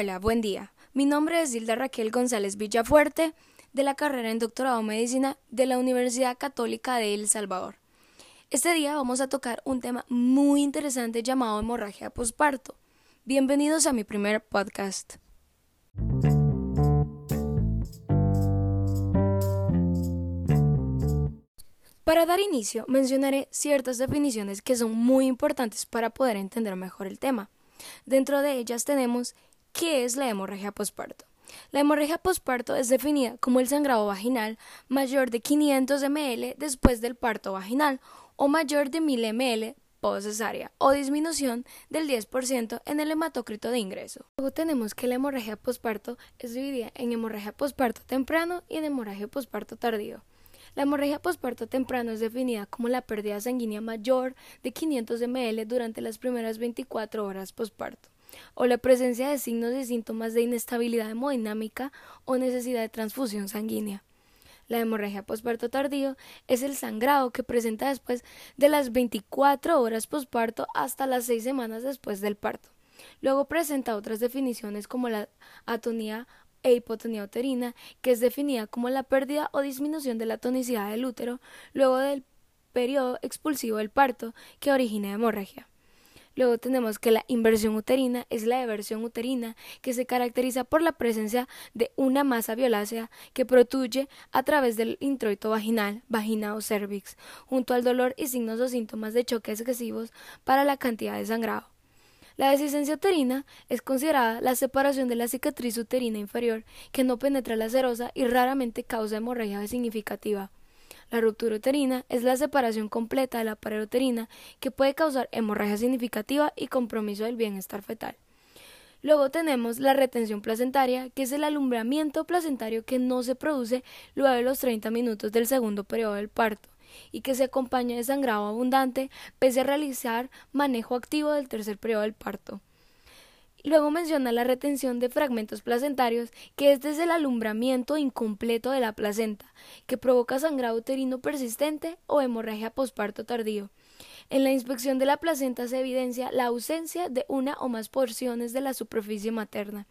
Hola, buen día. Mi nombre es Hilda Raquel González Villafuerte, de la carrera en Doctorado en Medicina de la Universidad Católica de El Salvador. Este día vamos a tocar un tema muy interesante llamado hemorragia posparto. Bienvenidos a mi primer podcast. Para dar inicio, mencionaré ciertas definiciones que son muy importantes para poder entender mejor el tema. Dentro de ellas tenemos qué es la hemorragia posparto. La hemorragia posparto es definida como el sangrado vaginal mayor de 500 ml después del parto vaginal o mayor de 1000 ml cesárea o disminución del 10% en el hematócrito de ingreso. Luego tenemos que la hemorragia posparto es dividida en hemorragia posparto temprano y en hemorragia posparto tardío. La hemorragia posparto temprano es definida como la pérdida sanguínea mayor de 500 ml durante las primeras 24 horas posparto, o la presencia de signos y síntomas de inestabilidad hemodinámica o necesidad de transfusión sanguínea. La hemorragia posparto tardío es el sangrado que presenta después de las 24 horas posparto hasta las 6 semanas después del parto. Luego presenta otras definiciones como la atonía e hipotonía uterina, que es definida como la pérdida o disminución de la tonicidad del útero luego del periodo expulsivo del parto que origina hemorragia. Luego tenemos que la inversión uterina es la eversión uterina que se caracteriza por la presencia de una masa violácea que protuye a través del introito vaginal, vagina o cervix, junto al dolor y signos o síntomas de choque excesivos para la cantidad de sangrado. La desicencia uterina es considerada la separación de la cicatriz uterina inferior que no penetra la serosa y raramente causa hemorragia significativa. La ruptura uterina es la separación completa de la pared uterina que puede causar hemorragia significativa y compromiso del bienestar fetal. Luego tenemos la retención placentaria, que es el alumbramiento placentario que no se produce luego de los 30 minutos del segundo periodo del parto y que se acompaña de sangrado abundante pese a realizar manejo activo del tercer periodo del parto. Luego menciona la retención de fragmentos placentarios, que es desde el alumbramiento incompleto de la placenta, que provoca sangrado uterino persistente o hemorragia posparto tardío. En la inspección de la placenta se evidencia la ausencia de una o más porciones de la superficie materna.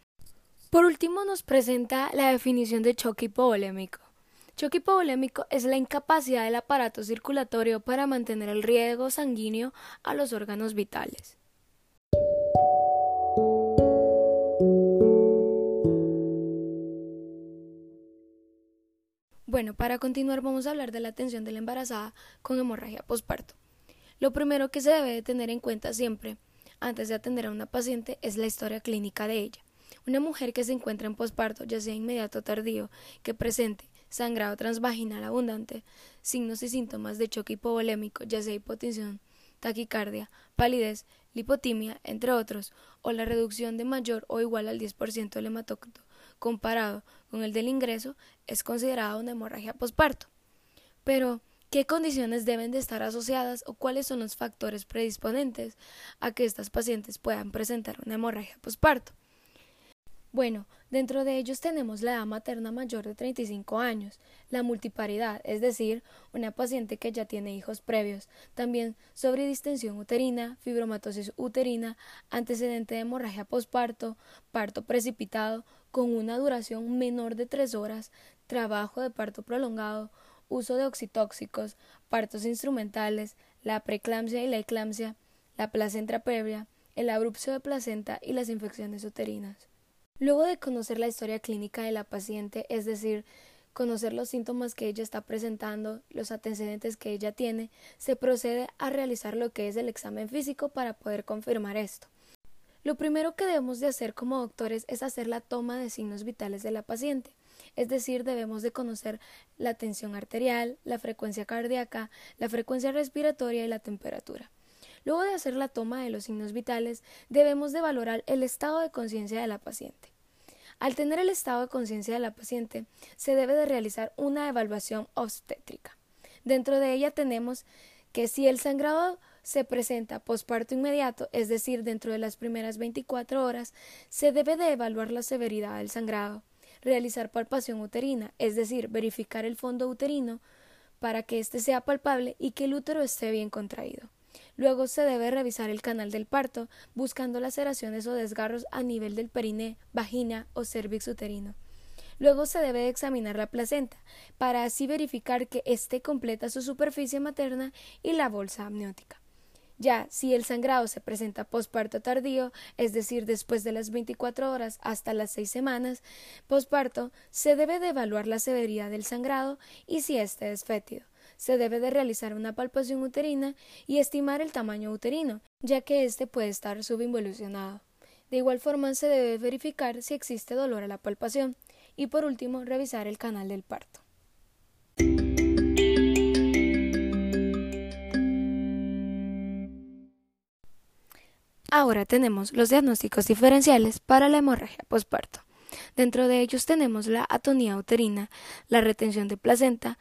Por último nos presenta la definición de choque hipovolémico. Choque hipovolémico es la incapacidad del aparato circulatorio para mantener el riego sanguíneo a los órganos vitales. Bueno, para continuar vamos a hablar de la atención de la embarazada con hemorragia posparto. Lo primero que se debe de tener en cuenta siempre, antes de atender a una paciente, es la historia clínica de ella. Una mujer que se encuentra en posparto, ya sea inmediato o tardío, que presente sangrado transvaginal abundante, signos y síntomas de choque hipovolémico, ya sea hipotensión, taquicardia, palidez, lipotimia, entre otros, o la reducción de mayor o igual al 10% del hematócrito comparado con el del ingreso, es considerada una hemorragia posparto. Pero, ¿qué condiciones deben de estar asociadas o cuáles son los factores predisponentes a que estas pacientes puedan presentar una hemorragia posparto? Bueno, dentro de ellos tenemos la edad materna mayor de 35 años, la multiparidad, es decir, una paciente que ya tiene hijos previos, también sobredistensión uterina, fibromatosis uterina, antecedente de hemorragia posparto, parto precipitado, con una duración menor de tres horas, trabajo de parto prolongado, uso de oxitóxicos, partos instrumentales, la preeclampsia y la eclampsia, la placenta previa, el abrupcio de placenta y las infecciones uterinas. Luego de conocer la historia clínica de la paciente, es decir, conocer los síntomas que ella está presentando, los antecedentes que ella tiene, se procede a realizar lo que es el examen físico para poder confirmar esto. Lo primero que debemos de hacer como doctores es hacer la toma de signos vitales de la paciente, es decir, debemos de conocer la tensión arterial, la frecuencia cardíaca, la frecuencia respiratoria y la temperatura. Luego de hacer la toma de los signos vitales, debemos de valorar el estado de conciencia de la paciente. Al tener el estado de conciencia de la paciente, se debe de realizar una evaluación obstétrica. Dentro de ella tenemos que si el sangrado se presenta posparto inmediato, es decir, dentro de las primeras 24 horas, se debe de evaluar la severidad del sangrado, realizar palpación uterina, es decir, verificar el fondo uterino para que éste sea palpable y que el útero esté bien contraído. Luego se debe revisar el canal del parto, buscando laceraciones o desgarros a nivel del periné, vagina o cervix uterino. Luego se debe examinar la placenta, para así verificar que éste completa su superficie materna y la bolsa amniótica. Ya si el sangrado se presenta posparto tardío, es decir, después de las 24 horas hasta las 6 semanas posparto, se debe de evaluar la severidad del sangrado y si éste es fétido. Se debe de realizar una palpación uterina y estimar el tamaño uterino, ya que éste puede estar subinvolucionado. De igual forma se debe verificar si existe dolor a la palpación y por último revisar el canal del parto. Ahora tenemos los diagnósticos diferenciales para la hemorragia posparto. Dentro de ellos tenemos la atonía uterina, la retención de placenta,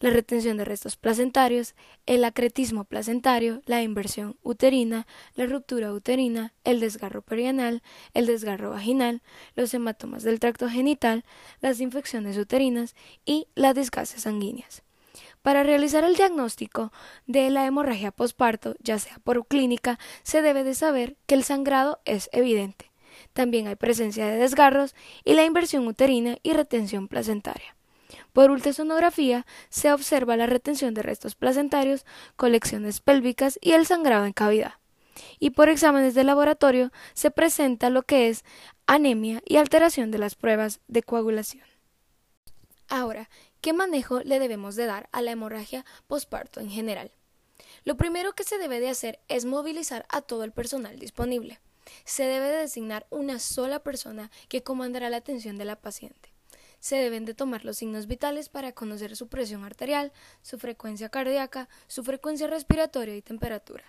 la retención de restos placentarios, el acretismo placentario, la inversión uterina, la ruptura uterina, el desgarro perianal, el desgarro vaginal, los hematomas del tracto genital, las infecciones uterinas y las desgases sanguíneas. Para realizar el diagnóstico de la hemorragia posparto, ya sea por clínica, se debe de saber que el sangrado es evidente. También hay presencia de desgarros y la inversión uterina y retención placentaria. Por ultrasonografía se observa la retención de restos placentarios, colecciones pélvicas y el sangrado en cavidad. Y por exámenes de laboratorio se presenta lo que es anemia y alteración de las pruebas de coagulación. Ahora, ¿Qué manejo le debemos de dar a la hemorragia posparto en general? Lo primero que se debe de hacer es movilizar a todo el personal disponible. Se debe de designar una sola persona que comandará la atención de la paciente. Se deben de tomar los signos vitales para conocer su presión arterial, su frecuencia cardíaca, su frecuencia respiratoria y temperatura.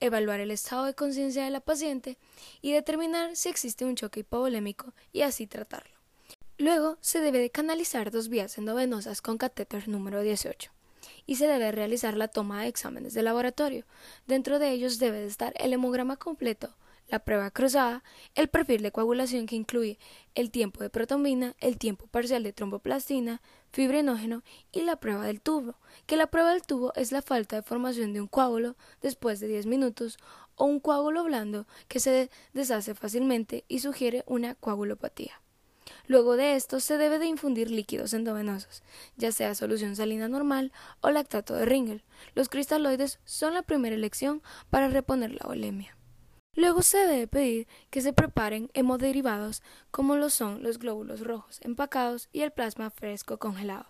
Evaluar el estado de conciencia de la paciente y determinar si existe un choque hipovolémico y así tratarlo. Luego se debe de canalizar dos vías endovenosas con catéter número 18 y se debe realizar la toma de exámenes de laboratorio. Dentro de ellos debe de estar el hemograma completo, la prueba cruzada, el perfil de coagulación que incluye el tiempo de protombina, el tiempo parcial de tromboplastina, fibrinógeno y la prueba del tubo, que la prueba del tubo es la falta de formación de un coágulo después de 10 minutos o un coágulo blando que se deshace fácilmente y sugiere una coagulopatía. Luego de esto se debe de infundir líquidos endovenosos, ya sea solución salina normal o lactato de Ringel. Los cristaloides son la primera elección para reponer la olemia. Luego se debe pedir que se preparen hemoderivados como lo son los glóbulos rojos empacados y el plasma fresco congelado.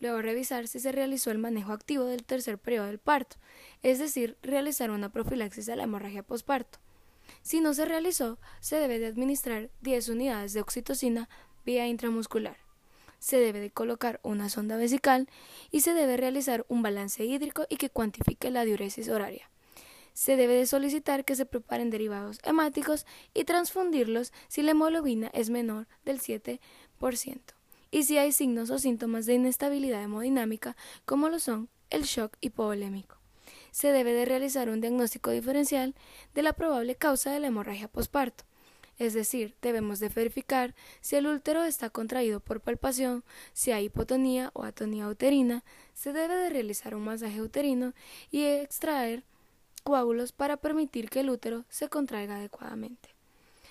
Luego revisar si se realizó el manejo activo del tercer periodo del parto, es decir, realizar una profilaxis a la hemorragia posparto. Si no se realizó, se debe de administrar 10 unidades de oxitocina vía intramuscular. Se debe de colocar una sonda vesical y se debe realizar un balance hídrico y que cuantifique la diuresis horaria. Se debe de solicitar que se preparen derivados hemáticos y transfundirlos si la hemoglobina es menor del 7% y si hay signos o síntomas de inestabilidad hemodinámica como lo son el shock hipovolémico. Se debe de realizar un diagnóstico diferencial de la probable causa de la hemorragia posparto. Es decir, debemos de verificar si el útero está contraído por palpación, si hay hipotonía o atonía uterina, se debe de realizar un masaje uterino y extraer coágulos para permitir que el útero se contraiga adecuadamente.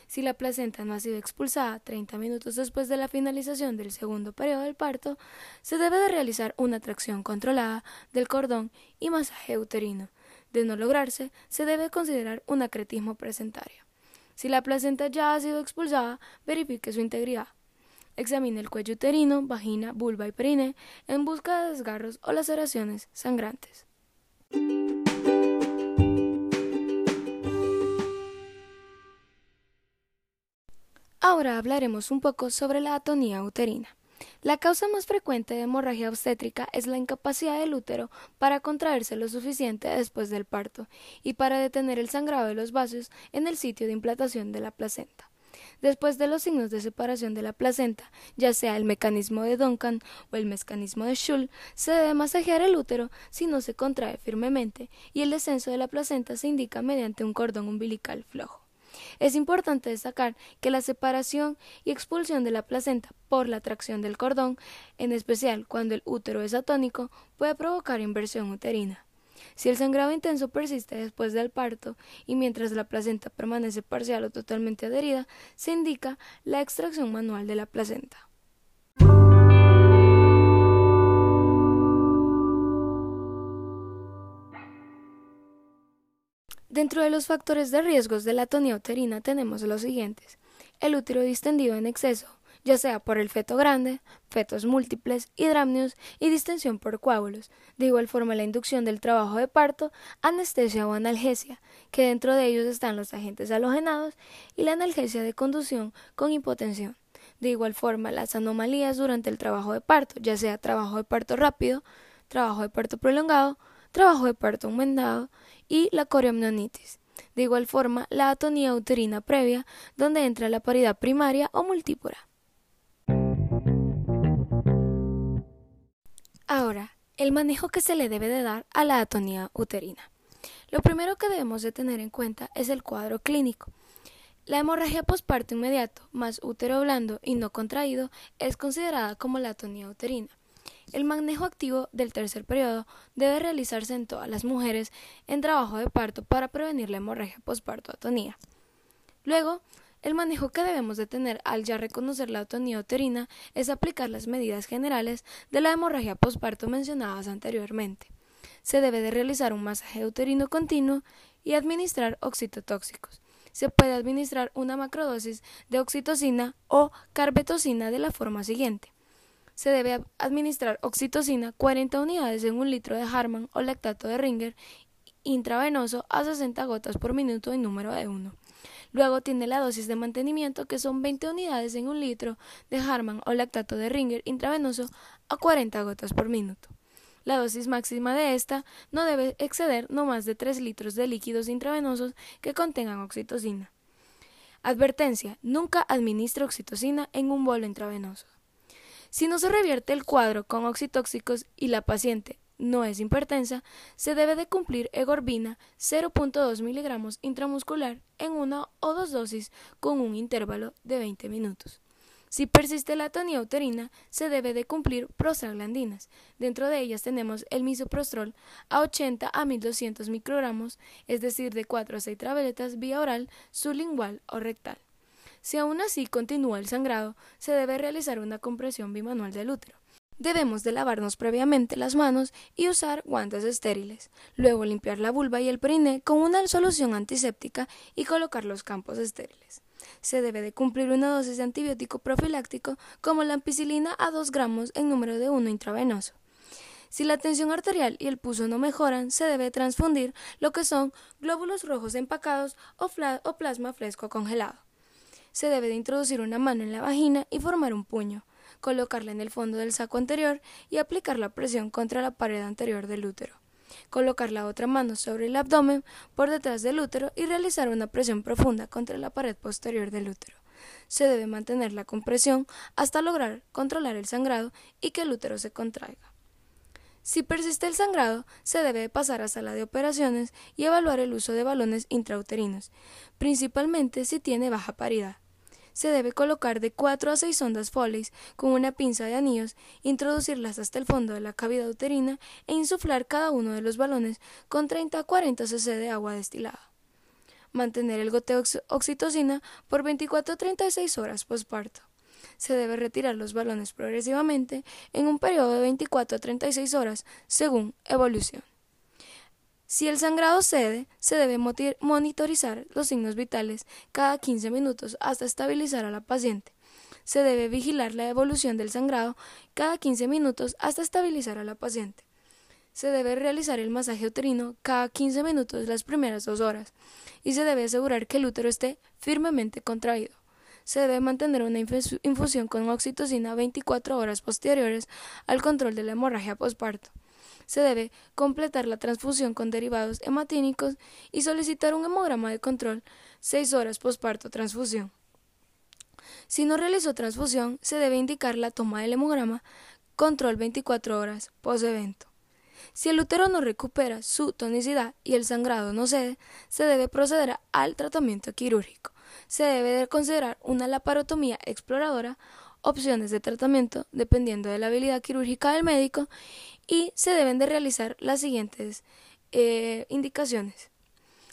Si la placenta no ha sido expulsada 30 minutos después de la finalización del segundo periodo del parto, se debe de realizar una tracción controlada del cordón y masaje uterino. De no lograrse, se debe considerar un acretismo presentario. Si la placenta ya ha sido expulsada, verifique su integridad. Examine el cuello uterino, vagina, vulva y perine en busca de desgarros o laceraciones sangrantes. Ahora hablaremos un poco sobre la atonía uterina. La causa más frecuente de hemorragia obstétrica es la incapacidad del útero para contraerse lo suficiente después del parto y para detener el sangrado de los vasos en el sitio de implantación de la placenta. Después de los signos de separación de la placenta, ya sea el mecanismo de Duncan o el mecanismo de Schull, se debe masajear el útero si no se contrae firmemente y el descenso de la placenta se indica mediante un cordón umbilical flojo. Es importante destacar que la separación y expulsión de la placenta por la tracción del cordón, en especial cuando el útero es atónico, puede provocar inversión uterina. Si el sangrado intenso persiste después del parto y mientras la placenta permanece parcial o totalmente adherida, se indica la extracción manual de la placenta. Dentro de los factores de riesgos de la atonía uterina tenemos los siguientes. El útero distendido en exceso, ya sea por el feto grande, fetos múltiples, hidramnios y distensión por coágulos. De igual forma la inducción del trabajo de parto, anestesia o analgesia, que dentro de ellos están los agentes halogenados y la analgesia de conducción con hipotensión. De igual forma las anomalías durante el trabajo de parto, ya sea trabajo de parto rápido, trabajo de parto prolongado, trabajo de parto aumentado y la coriamnionitis. De igual forma, la atonía uterina previa, donde entra la paridad primaria o multípora. Ahora, el manejo que se le debe de dar a la atonía uterina. Lo primero que debemos de tener en cuenta es el cuadro clínico. La hemorragia posparto inmediato, más útero blando y no contraído, es considerada como la atonía uterina. El manejo activo del tercer periodo debe realizarse en todas las mujeres en trabajo de parto para prevenir la hemorragia posparto atonía. Luego, el manejo que debemos de tener al ya reconocer la atonía uterina es aplicar las medidas generales de la hemorragia posparto mencionadas anteriormente. Se debe de realizar un masaje uterino continuo y administrar oxitotóxicos. Se puede administrar una macrodosis de oxitocina o carbetocina de la forma siguiente se debe administrar oxitocina 40 unidades en un litro de Harman o lactato de Ringer intravenoso a 60 gotas por minuto en número de 1. Luego tiene la dosis de mantenimiento que son 20 unidades en un litro de Harman o lactato de Ringer intravenoso a 40 gotas por minuto. La dosis máxima de esta no debe exceder no más de 3 litros de líquidos intravenosos que contengan oxitocina. Advertencia: nunca administre oxitocina en un bolo intravenoso. Si no se revierte el cuadro con oxitóxicos y la paciente no es hipertensa, se debe de cumplir egorbina 0.2 miligramos intramuscular en una o dos dosis con un intervalo de 20 minutos. Si persiste la atonía uterina, se debe de cumplir prostaglandinas. Dentro de ellas tenemos el misoprostrol a 80 a 1200 microgramos, es decir, de 4 a 6 tabletas vía oral, sublingual o rectal. Si aún así continúa el sangrado, se debe realizar una compresión bimanual del útero. Debemos de lavarnos previamente las manos y usar guantes estériles, luego limpiar la vulva y el periné con una solución antiséptica y colocar los campos estériles. Se debe de cumplir una dosis de antibiótico profiláctico como la ampicilina a 2 gramos en número de 1 intravenoso. Si la tensión arterial y el pulso no mejoran, se debe transfundir lo que son glóbulos rojos empacados o, o plasma fresco congelado se debe de introducir una mano en la vagina y formar un puño, colocarla en el fondo del saco anterior y aplicar la presión contra la pared anterior del útero. Colocar la otra mano sobre el abdomen por detrás del útero y realizar una presión profunda contra la pared posterior del útero. Se debe mantener la compresión hasta lograr controlar el sangrado y que el útero se contraiga. Si persiste el sangrado, se debe pasar a sala de operaciones y evaluar el uso de balones intrauterinos, principalmente si tiene baja paridad. Se debe colocar de 4 a 6 ondas Foley con una pinza de anillos, introducirlas hasta el fondo de la cavidad uterina e insuflar cada uno de los balones con 30 a 40 cc de agua destilada. Mantener el goteo oxitocina por 24 a 36 horas posparto se debe retirar los balones progresivamente en un periodo de 24 a 36 horas según evolución. Si el sangrado cede, se debe monitorizar los signos vitales cada 15 minutos hasta estabilizar a la paciente. Se debe vigilar la evolución del sangrado cada 15 minutos hasta estabilizar a la paciente. Se debe realizar el masaje uterino cada 15 minutos las primeras dos horas y se debe asegurar que el útero esté firmemente contraído se debe mantener una infusión con oxitocina 24 horas posteriores al control de la hemorragia posparto. Se debe completar la transfusión con derivados hematínicos y solicitar un hemograma de control 6 horas posparto transfusión. Si no realizó transfusión, se debe indicar la toma del hemograma control 24 horas post-evento. Si el útero no recupera su tonicidad y el sangrado no cede, se debe proceder al tratamiento quirúrgico se debe de considerar una laparotomía exploradora, opciones de tratamiento dependiendo de la habilidad quirúrgica del médico y se deben de realizar las siguientes eh, indicaciones.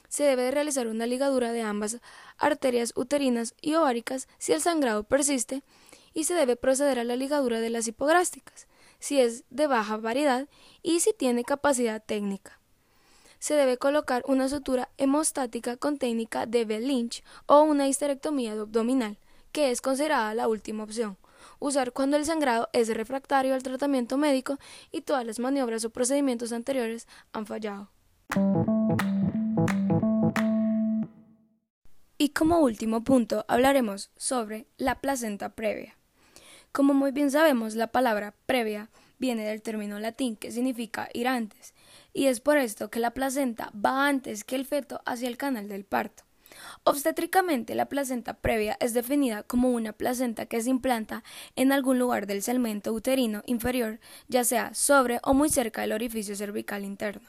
Se debe realizar una ligadura de ambas arterias uterinas y ováricas si el sangrado persiste y se debe proceder a la ligadura de las hipográficas si es de baja variedad y si tiene capacidad técnica. Se debe colocar una sutura hemostática con técnica de Bell-Lynch o una histerectomía abdominal, que es considerada la última opción. Usar cuando el sangrado es refractario al tratamiento médico y todas las maniobras o procedimientos anteriores han fallado. Y como último punto hablaremos sobre la placenta previa. Como muy bien sabemos, la palabra previa viene del término latín que significa ir antes, y es por esto que la placenta va antes que el feto hacia el canal del parto. Obstétricamente, la placenta previa es definida como una placenta que se implanta en algún lugar del segmento uterino inferior, ya sea sobre o muy cerca del orificio cervical interno.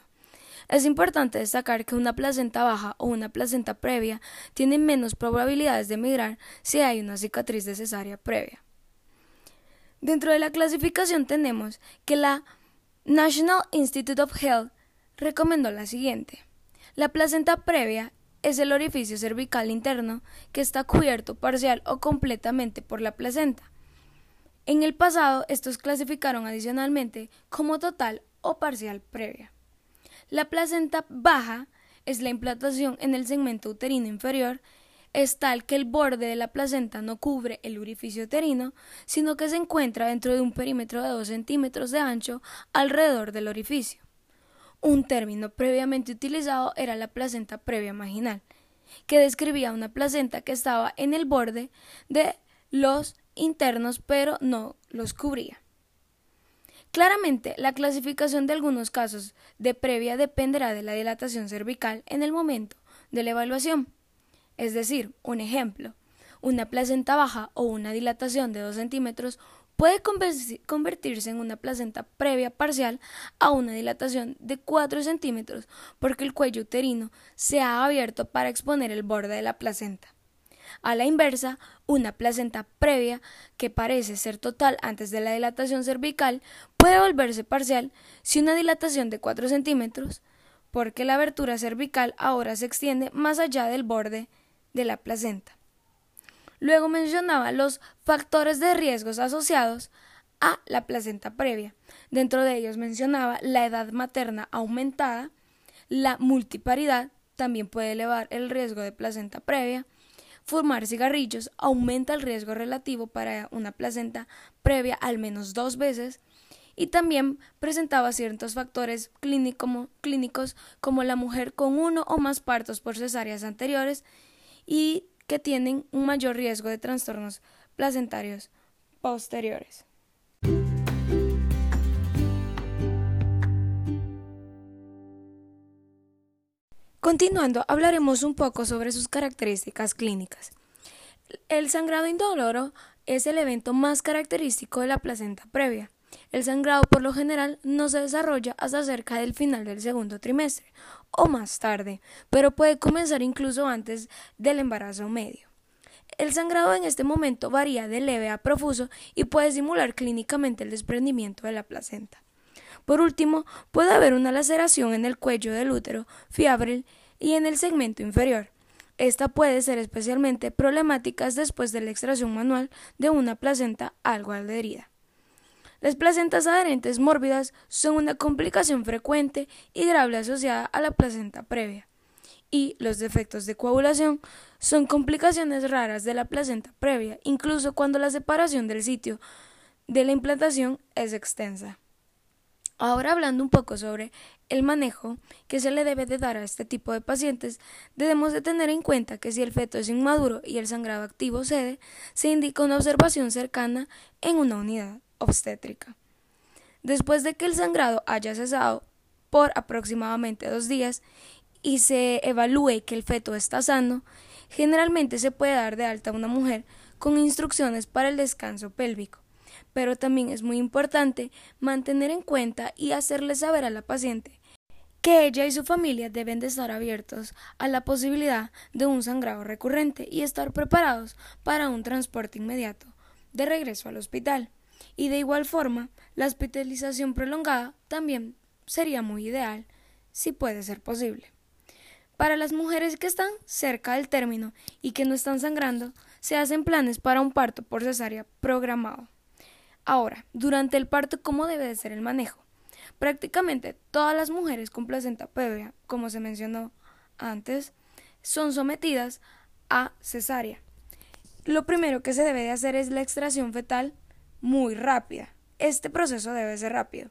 Es importante destacar que una placenta baja o una placenta previa tiene menos probabilidades de migrar si hay una cicatriz de cesárea previa. Dentro de la clasificación tenemos que la National Institute of Health recomendó la siguiente. La placenta previa es el orificio cervical interno que está cubierto parcial o completamente por la placenta. En el pasado, estos clasificaron adicionalmente como total o parcial previa. La placenta baja es la implantación en el segmento uterino inferior es tal que el borde de la placenta no cubre el orificio uterino, sino que se encuentra dentro de un perímetro de 2 centímetros de ancho alrededor del orificio. Un término previamente utilizado era la placenta previa marginal, que describía una placenta que estaba en el borde de los internos pero no los cubría. Claramente, la clasificación de algunos casos de previa dependerá de la dilatación cervical en el momento de la evaluación. Es decir, un ejemplo, una placenta baja o una dilatación de 2 centímetros puede convertirse en una placenta previa parcial a una dilatación de 4 centímetros porque el cuello uterino se ha abierto para exponer el borde de la placenta. A la inversa, una placenta previa, que parece ser total antes de la dilatación cervical, puede volverse parcial si una dilatación de 4 centímetros, porque la abertura cervical ahora se extiende más allá del borde de la placenta. Luego mencionaba los factores de riesgos asociados a la placenta previa. Dentro de ellos mencionaba la edad materna aumentada, la multiparidad también puede elevar el riesgo de placenta previa, fumar cigarrillos aumenta el riesgo relativo para una placenta previa al menos dos veces y también presentaba ciertos factores clínicos como la mujer con uno o más partos por cesáreas anteriores y que tienen un mayor riesgo de trastornos placentarios posteriores. Continuando, hablaremos un poco sobre sus características clínicas. El sangrado indoloro es el evento más característico de la placenta previa. El sangrado por lo general no se desarrolla hasta cerca del final del segundo trimestre o más tarde, pero puede comenzar incluso antes del embarazo medio. El sangrado en este momento varía de leve a profuso y puede simular clínicamente el desprendimiento de la placenta. Por último, puede haber una laceración en el cuello del útero, fiabril y en el segmento inferior. Esta puede ser especialmente problemática después de la extracción manual de una placenta algo adherida. Las placentas adherentes mórbidas son una complicación frecuente y grave asociada a la placenta previa. Y los defectos de coagulación son complicaciones raras de la placenta previa, incluso cuando la separación del sitio de la implantación es extensa. Ahora hablando un poco sobre el manejo que se le debe de dar a este tipo de pacientes, debemos de tener en cuenta que si el feto es inmaduro y el sangrado activo cede, se indica una observación cercana en una unidad obstétrica. Después de que el sangrado haya cesado por aproximadamente dos días y se evalúe que el feto está sano, generalmente se puede dar de alta a una mujer con instrucciones para el descanso pélvico. Pero también es muy importante mantener en cuenta y hacerle saber a la paciente que ella y su familia deben de estar abiertos a la posibilidad de un sangrado recurrente y estar preparados para un transporte inmediato de regreso al hospital. Y de igual forma, la hospitalización prolongada también sería muy ideal si puede ser posible. Para las mujeres que están cerca del término y que no están sangrando, se hacen planes para un parto por cesárea programado. Ahora, durante el parto, ¿cómo debe de ser el manejo? Prácticamente todas las mujeres con placenta previa, como se mencionó antes, son sometidas a cesárea. Lo primero que se debe de hacer es la extracción fetal muy rápida. Este proceso debe ser rápido.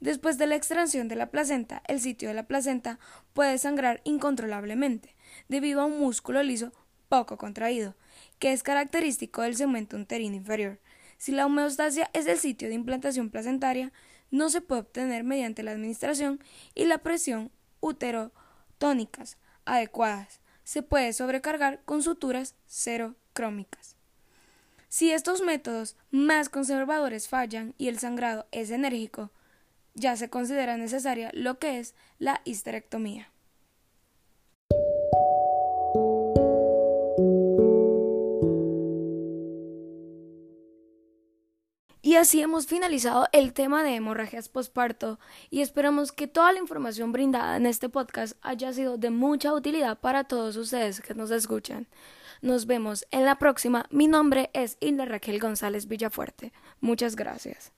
Después de la extracción de la placenta, el sitio de la placenta puede sangrar incontrolablemente debido a un músculo liso poco contraído, que es característico del segmento uterino inferior. Si la homeostasia es el sitio de implantación placentaria, no se puede obtener mediante la administración y la presión uterotónicas adecuadas. Se puede sobrecargar con suturas crómicas. Si estos métodos más conservadores fallan y el sangrado es enérgico, ya se considera necesaria lo que es la histerectomía. Y así hemos finalizado el tema de hemorragias posparto y esperamos que toda la información brindada en este podcast haya sido de mucha utilidad para todos ustedes que nos escuchan. Nos vemos en la próxima. Mi nombre es Hilda Raquel González Villafuerte. Muchas gracias.